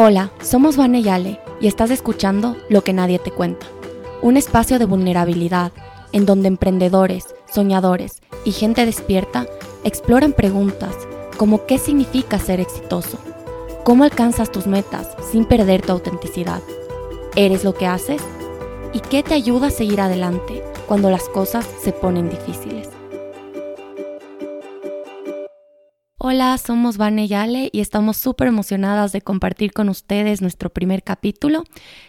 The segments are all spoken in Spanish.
Hola, somos Vane Yale y estás escuchando Lo que nadie te cuenta, un espacio de vulnerabilidad en donde emprendedores, soñadores y gente despierta exploran preguntas como qué significa ser exitoso, cómo alcanzas tus metas sin perder tu autenticidad, eres lo que haces y qué te ayuda a seguir adelante cuando las cosas se ponen difíciles. Hola, somos Vane Yale y estamos súper emocionadas de compartir con ustedes nuestro primer capítulo.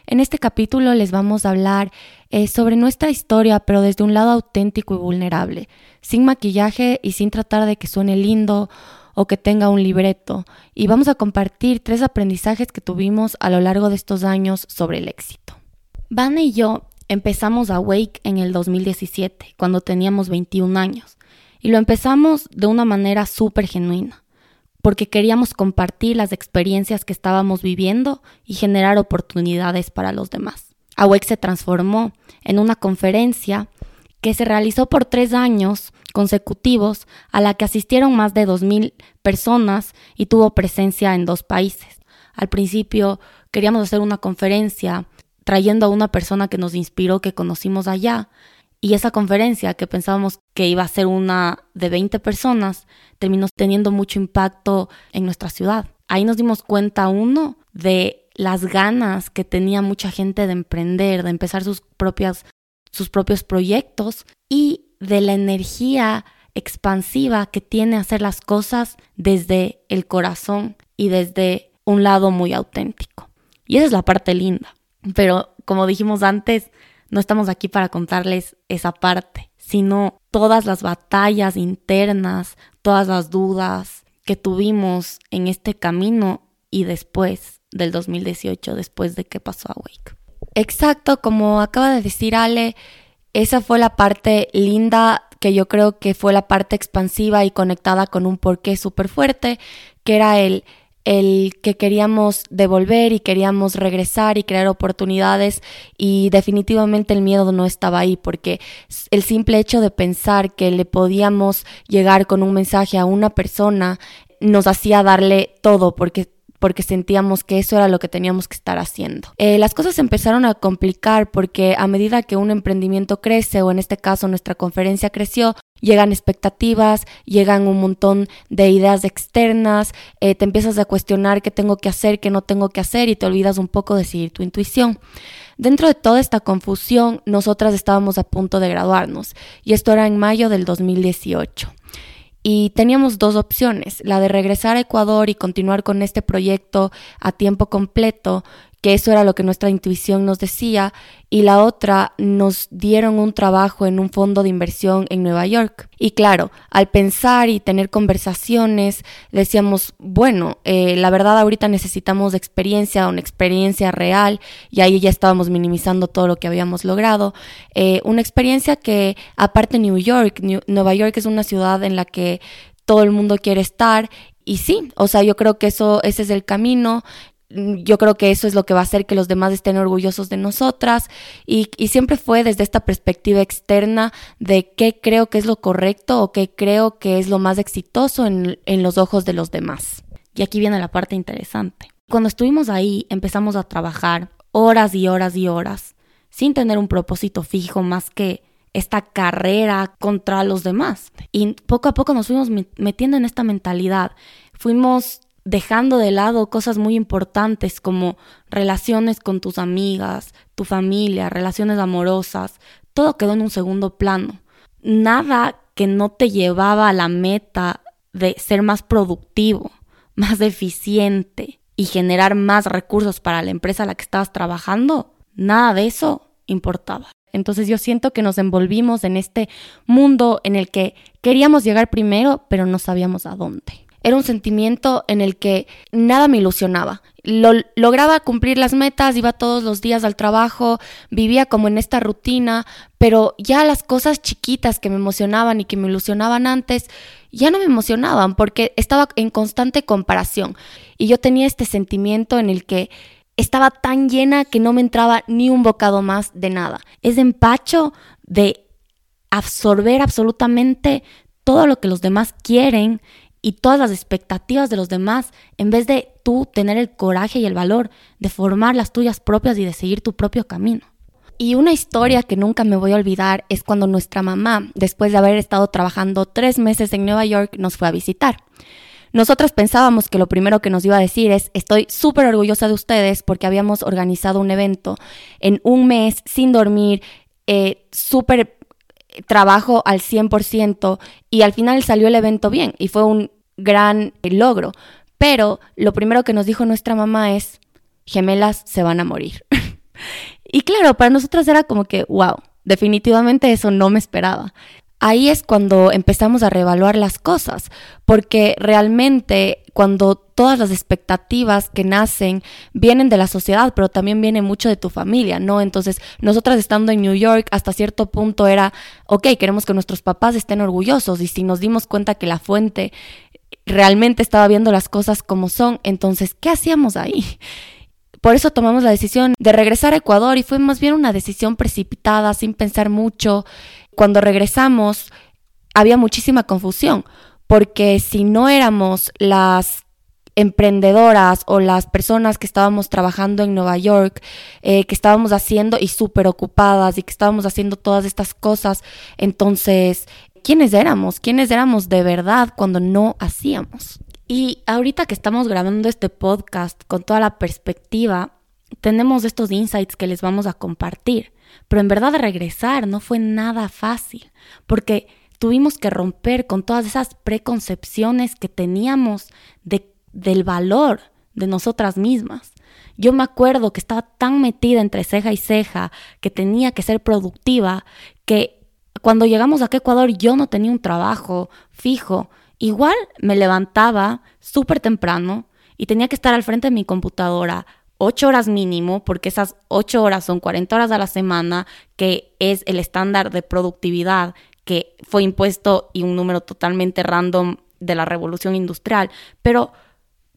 En este capítulo les vamos a hablar eh, sobre nuestra historia, pero desde un lado auténtico y vulnerable, sin maquillaje y sin tratar de que suene lindo o que tenga un libreto. Y vamos a compartir tres aprendizajes que tuvimos a lo largo de estos años sobre el éxito. Vane y yo empezamos a Wake en el 2017, cuando teníamos 21 años. Y lo empezamos de una manera súper genuina, porque queríamos compartir las experiencias que estábamos viviendo y generar oportunidades para los demás. AWEC se transformó en una conferencia que se realizó por tres años consecutivos, a la que asistieron más de 2.000 personas y tuvo presencia en dos países. Al principio queríamos hacer una conferencia trayendo a una persona que nos inspiró, que conocimos allá, y esa conferencia que pensábamos que iba a ser una de 20 personas, terminó teniendo mucho impacto en nuestra ciudad. Ahí nos dimos cuenta, uno, de las ganas que tenía mucha gente de emprender, de empezar sus, propias, sus propios proyectos y de la energía expansiva que tiene hacer las cosas desde el corazón y desde un lado muy auténtico. Y esa es la parte linda. Pero como dijimos antes, no estamos aquí para contarles esa parte, sino todas las batallas internas, todas las dudas que tuvimos en este camino y después del 2018, después de que pasó a Wake. Exacto, como acaba de decir Ale, esa fue la parte linda que yo creo que fue la parte expansiva y conectada con un porqué súper fuerte, que era el el que queríamos devolver y queríamos regresar y crear oportunidades y definitivamente el miedo no estaba ahí porque el simple hecho de pensar que le podíamos llegar con un mensaje a una persona nos hacía darle todo porque porque sentíamos que eso era lo que teníamos que estar haciendo. Eh, las cosas empezaron a complicar porque a medida que un emprendimiento crece, o en este caso nuestra conferencia creció, llegan expectativas, llegan un montón de ideas externas, eh, te empiezas a cuestionar qué tengo que hacer, qué no tengo que hacer y te olvidas un poco de seguir tu intuición. Dentro de toda esta confusión, nosotras estábamos a punto de graduarnos y esto era en mayo del 2018. Y teníamos dos opciones, la de regresar a Ecuador y continuar con este proyecto a tiempo completo, que eso era lo que nuestra intuición nos decía, y la otra nos dieron un trabajo en un fondo de inversión en Nueva York. Y claro, al pensar y tener conversaciones, decíamos, bueno, eh, la verdad ahorita necesitamos experiencia, una experiencia real, y ahí ya estábamos minimizando todo lo que habíamos logrado. Eh, una experiencia que, aparte New York, Nueva York es una ciudad en la que todo el mundo quiere estar y sí, o sea, yo creo que eso, ese es el camino. Mm, yo creo que eso es lo que va a hacer que los demás estén orgullosos de nosotras y, siempre fue desde esta perspectiva externa de qué creo que es lo correcto o qué creo que es lo más exitoso en, en los ojos de los demás. Y aquí viene la parte interesante. Cuando estuvimos ahí empezamos a trabajar horas y horas y horas sin tener un propósito fijo más que esta carrera contra los demás. Y poco a poco nos fuimos metiendo en esta mentalidad. Fuimos dejando de lado cosas muy importantes como relaciones con tus amigas, tu familia, relaciones amorosas, todo quedó en un segundo plano. Nada que no te llevaba a la meta de ser más productivo, más eficiente y generar más recursos para la empresa a la que estabas trabajando, nada de eso importaba. Entonces yo siento que nos envolvimos en este mundo en el que queríamos llegar primero, pero no sabíamos a dónde. Era un sentimiento en el que nada me ilusionaba. Lo, lograba cumplir las metas, iba todos los días al trabajo, vivía como en esta rutina, pero ya las cosas chiquitas que me emocionaban y que me ilusionaban antes, ya no me emocionaban porque estaba en constante comparación. Y yo tenía este sentimiento en el que estaba tan llena que no me entraba ni un bocado más de nada. Ese empacho de absorber absolutamente todo lo que los demás quieren y todas las expectativas de los demás en vez de tú tener el coraje y el valor de formar las tuyas propias y de seguir tu propio camino. Y una historia que nunca me voy a olvidar es cuando nuestra mamá, después de haber estado trabajando tres meses en Nueva York, nos fue a visitar. Nosotras pensábamos que lo primero que nos iba a decir es, estoy súper orgullosa de ustedes porque habíamos organizado un evento en un mes sin dormir, eh, súper trabajo al 100% y al final salió el evento bien y fue un gran logro. Pero lo primero que nos dijo nuestra mamá es, gemelas se van a morir. y claro, para nosotros era como que, wow, definitivamente eso no me esperaba ahí es cuando empezamos a reevaluar las cosas, porque realmente cuando todas las expectativas que nacen vienen de la sociedad, pero también viene mucho de tu familia, ¿no? Entonces, nosotras estando en New York, hasta cierto punto era, ok, queremos que nuestros papás estén orgullosos y si nos dimos cuenta que la fuente realmente estaba viendo las cosas como son, entonces, ¿qué hacíamos ahí? Por eso tomamos la decisión de regresar a Ecuador y fue más bien una decisión precipitada, sin pensar mucho cuando regresamos había muchísima confusión, porque si no éramos las emprendedoras o las personas que estábamos trabajando en Nueva York, eh, que estábamos haciendo y súper ocupadas y que estábamos haciendo todas estas cosas, entonces, ¿quiénes éramos? ¿Quiénes éramos de verdad cuando no hacíamos? Y ahorita que estamos grabando este podcast con toda la perspectiva, tenemos estos insights que les vamos a compartir. Pero en verdad regresar no fue nada fácil, porque tuvimos que romper con todas esas preconcepciones que teníamos de, del valor de nosotras mismas. Yo me acuerdo que estaba tan metida entre ceja y ceja, que tenía que ser productiva, que cuando llegamos a Ecuador yo no tenía un trabajo fijo. Igual me levantaba súper temprano y tenía que estar al frente de mi computadora ocho horas mínimo, porque esas ocho horas son 40 horas a la semana, que es el estándar de productividad que fue impuesto y un número totalmente random de la revolución industrial. Pero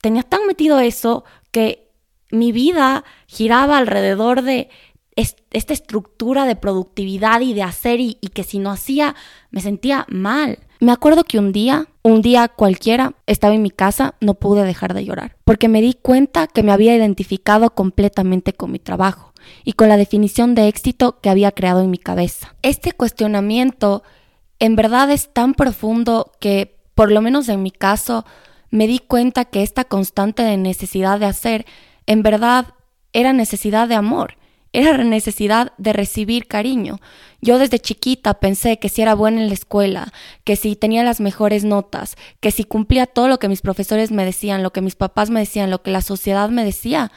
tenía tan metido eso que mi vida giraba alrededor de esta estructura de productividad y de hacer y, que si no hacía me sentía mal. Me acuerdo que un día, un día cualquiera, estaba en mi casa, no pude dejar de llorar, porque me di cuenta que me había identificado completamente con mi trabajo y con la definición de éxito que había creado en mi cabeza. Este cuestionamiento en verdad es tan profundo que, por lo menos en mi caso, me di cuenta que esta constante de necesidad de hacer, en verdad, era necesidad de amor era necesidad de recibir cariño. Yo desde chiquita pensé que si era buena en la escuela, que si tenía las mejores notas, que si cumplía todo lo que mis profesores me decían, lo que mis papás me decían, lo que la sociedad me decía,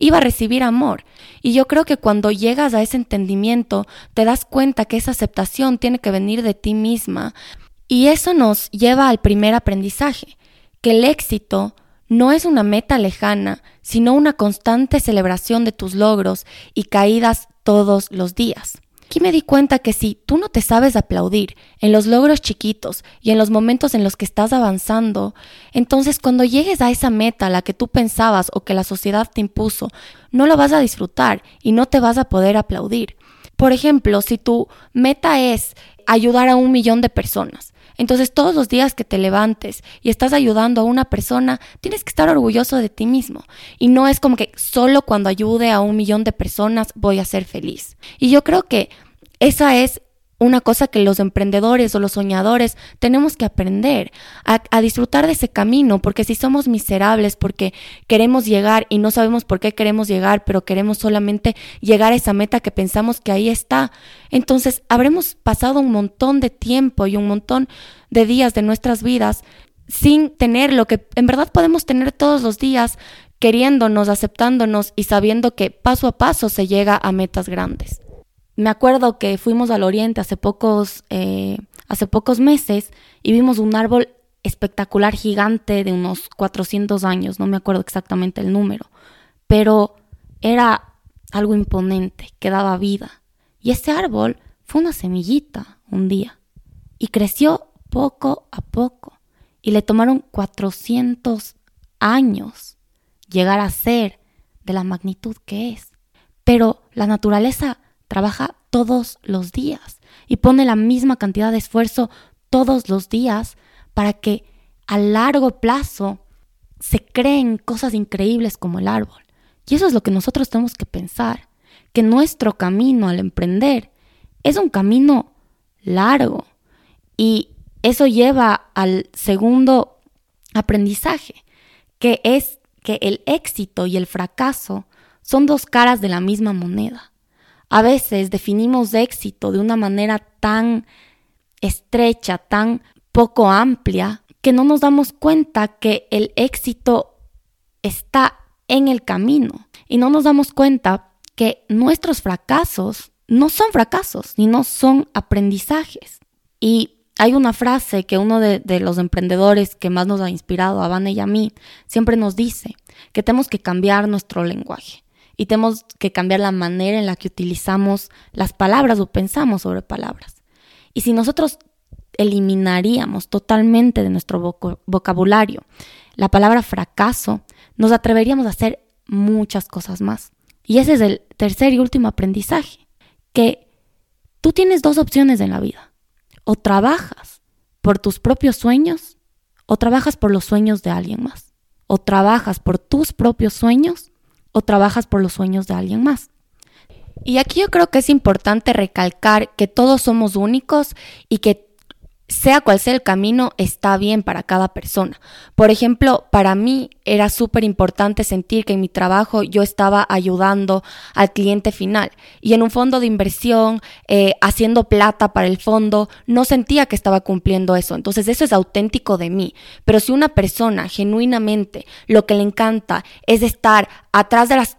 iba a recibir amor. Y yo creo que cuando llegas a ese entendimiento, te das cuenta que esa aceptación tiene que venir de ti misma. Y eso nos lleva al primer aprendizaje, que el éxito no es una meta lejana, sino una constante celebración de tus logros y caídas todos los días. Aquí me di cuenta que si tú no te sabes aplaudir en los logros chiquitos y en los momentos en los que estás avanzando, entonces cuando llegues a esa meta a la que tú pensabas o que la sociedad te impuso, no lo vas a disfrutar y no te vas a poder aplaudir. Por ejemplo, si tu meta es ayudar a un millón de personas, entonces todos los días que te levantes y estás ayudando a una persona, tienes que estar orgulloso de ti mismo. Y no es como que solo cuando ayude a un millón de personas voy a ser feliz. Y yo creo que esa es una cosa que los emprendedores o los soñadores tenemos que aprender a, disfrutar de ese camino, porque si somos miserables, porque queremos llegar y no sabemos por qué queremos llegar, pero queremos solamente llegar a esa meta que pensamos que ahí está, entonces habremos pasado un montón de tiempo y un montón de días de nuestras vidas sin tener lo que en verdad podemos tener todos los días, queriéndonos, aceptándonos y sabiendo que paso a paso se llega a metas grandes. Me acuerdo que fuimos al oriente hace pocos, eh, hace pocos meses y vimos un árbol espectacular gigante de unos 400 años, no me acuerdo exactamente el número, pero era algo imponente, que daba vida. Y ese árbol fue una semillita un día y creció poco a poco y le tomaron 400 años llegar a ser de la magnitud que es. Pero la naturaleza trabaja todos los días y pone la misma cantidad de esfuerzo todos los días para que a largo plazo se creen cosas increíbles como el árbol. Y eso es lo que nosotros tenemos que pensar, que nuestro camino al emprender es un camino largo y eso lleva al segundo aprendizaje, que es que el éxito y el fracaso son dos caras de la misma moneda. A veces definimos éxito de una manera tan estrecha, tan poco amplia, que no nos damos cuenta que el éxito está en el camino y no nos damos cuenta que nuestros fracasos no son fracasos, ni no son aprendizajes. Y hay una frase que uno de, los emprendedores que más nos ha inspirado, a y a mí, siempre nos dice, que tenemos que cambiar nuestro lenguaje y tenemos que cambiar la manera en la que utilizamos las palabras o pensamos sobre palabras. Y si nosotros eliminaríamos totalmente de nuestro vocabulario la palabra fracaso, nos atreveríamos a hacer muchas cosas más. Y ese es el tercer y último aprendizaje, que tú tienes dos opciones en la vida. O trabajas por tus propios sueños o trabajas por los sueños de alguien más. O trabajas por tus propios sueños o trabajas por los sueños de alguien más. Y aquí yo creo que es importante recalcar que todos somos únicos y que sea cual sea el camino, está bien para cada persona. Por ejemplo, para mí era súper importante sentir que en mi trabajo yo estaba ayudando al cliente final y en un fondo de inversión, eh, haciendo plata para el fondo, no sentía que estaba cumpliendo eso. Entonces eso es auténtico de mí. Pero si una persona genuinamente lo que le encanta es estar atrás de las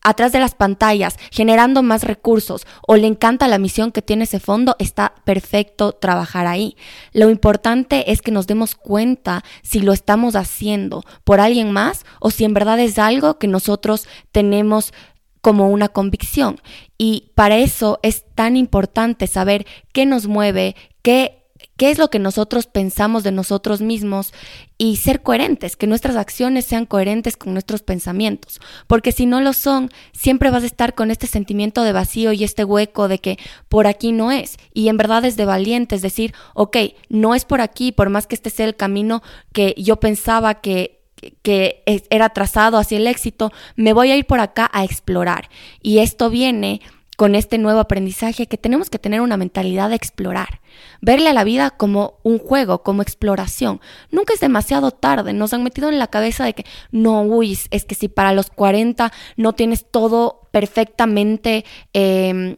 atrás de las pantallas, generando más recursos o le encanta la misión que tiene ese fondo, está perfecto trabajar ahí. Lo importante es que nos demos cuenta si lo estamos haciendo por alguien más o si en verdad es algo que nosotros tenemos como una convicción. Y para eso es tan importante saber qué nos mueve, qué qué es lo que nosotros pensamos de nosotros mismos y ser coherentes, que nuestras acciones sean coherentes con nuestros pensamientos, porque si no lo son, siempre vas a estar con este sentimiento de vacío y este hueco de que por aquí no es. Y en verdad es de valientes decir, ok, no es por aquí, por más que este sea el camino que yo pensaba que que era trazado hacia el éxito, me voy a ir por acá a explorar. Y esto viene con este nuevo aprendizaje que tenemos que tener una mentalidad de explorar, verle a la vida como un juego, como exploración. Nunca es demasiado tarde, nos han metido en la cabeza de que no, uy, es que si para los 40 no tienes todo perfectamente... Em,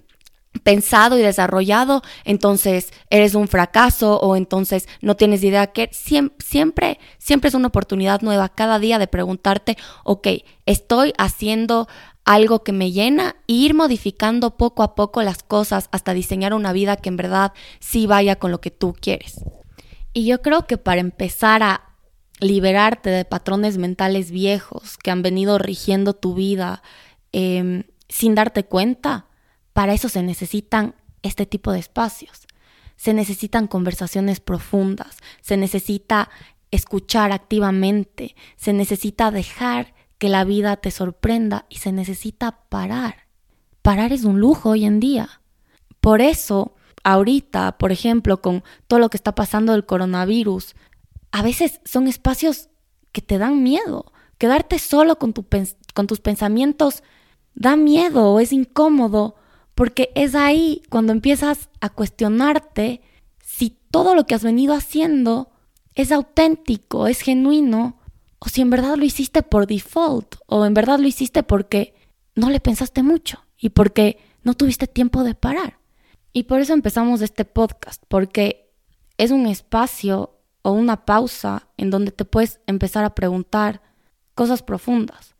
pensado y desarrollado, entonces eres un fracaso o entonces no tienes idea que siempre, siempre, siempre es una oportunidad nueva cada día de preguntarte, ok, estoy haciendo algo que me llena e ir modificando poco a poco las cosas hasta diseñar una vida que en verdad sí vaya con lo que tú quieres. Y yo creo que para empezar a liberarte de patrones mentales viejos que han venido rigiendo tu vida em, sin darte cuenta, para eso se necesitan este tipo de espacios. Se necesitan conversaciones profundas, se necesita escuchar activamente, se necesita dejar que la vida te sorprenda y se necesita parar. Parar es un lujo hoy en día. Por eso, ahorita, por ejemplo, con todo lo que está pasando del coronavirus, a veces son espacios que te dan miedo. Quedarte solo con, tus pensamientos da miedo o es incómodo porque es ahí cuando empiezas a cuestionarte si todo lo que has venido haciendo es auténtico, es genuino o si en verdad lo hiciste por default, o en verdad lo hiciste porque no le pensaste mucho y porque no tuviste tiempo de parar. Y por eso empezamos este podcast, porque es un espacio o una pausa en donde te puedes empezar a preguntar cosas profundas.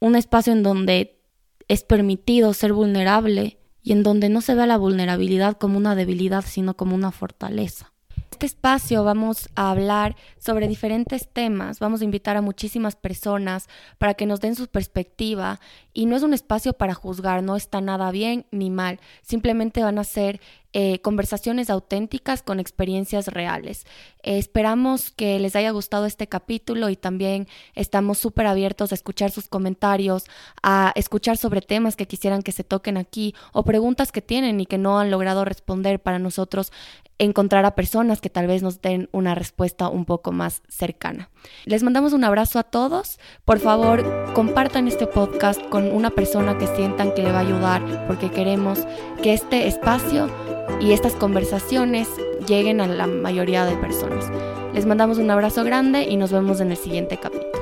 Un espacio en donde es permitido ser vulnerable y en donde no se vea la vulnerabilidad como una debilidad, sino como una fortaleza este espacio vamos a hablar sobre diferentes temas, vamos a invitar a muchísimas personas para que nos den su perspectiva y no es un espacio para juzgar, no está nada bien ni mal, simplemente van a ser eh, conversaciones auténticas con experiencias reales. Eh, esperamos que les haya gustado este capítulo y también estamos súper abiertos a escuchar sus comentarios, a escuchar sobre temas que quisieran que se toquen aquí o preguntas que tienen y que no han logrado responder para nosotros encontrar a personas que tal vez nos den una respuesta un poco más cercana. Les mandamos un abrazo a todos. Por favor, compartan este podcast con una persona que sientan que le va a ayudar porque queremos que este espacio y estas conversaciones lleguen a la mayoría de personas. Les mandamos un abrazo grande y nos vemos en el siguiente capítulo.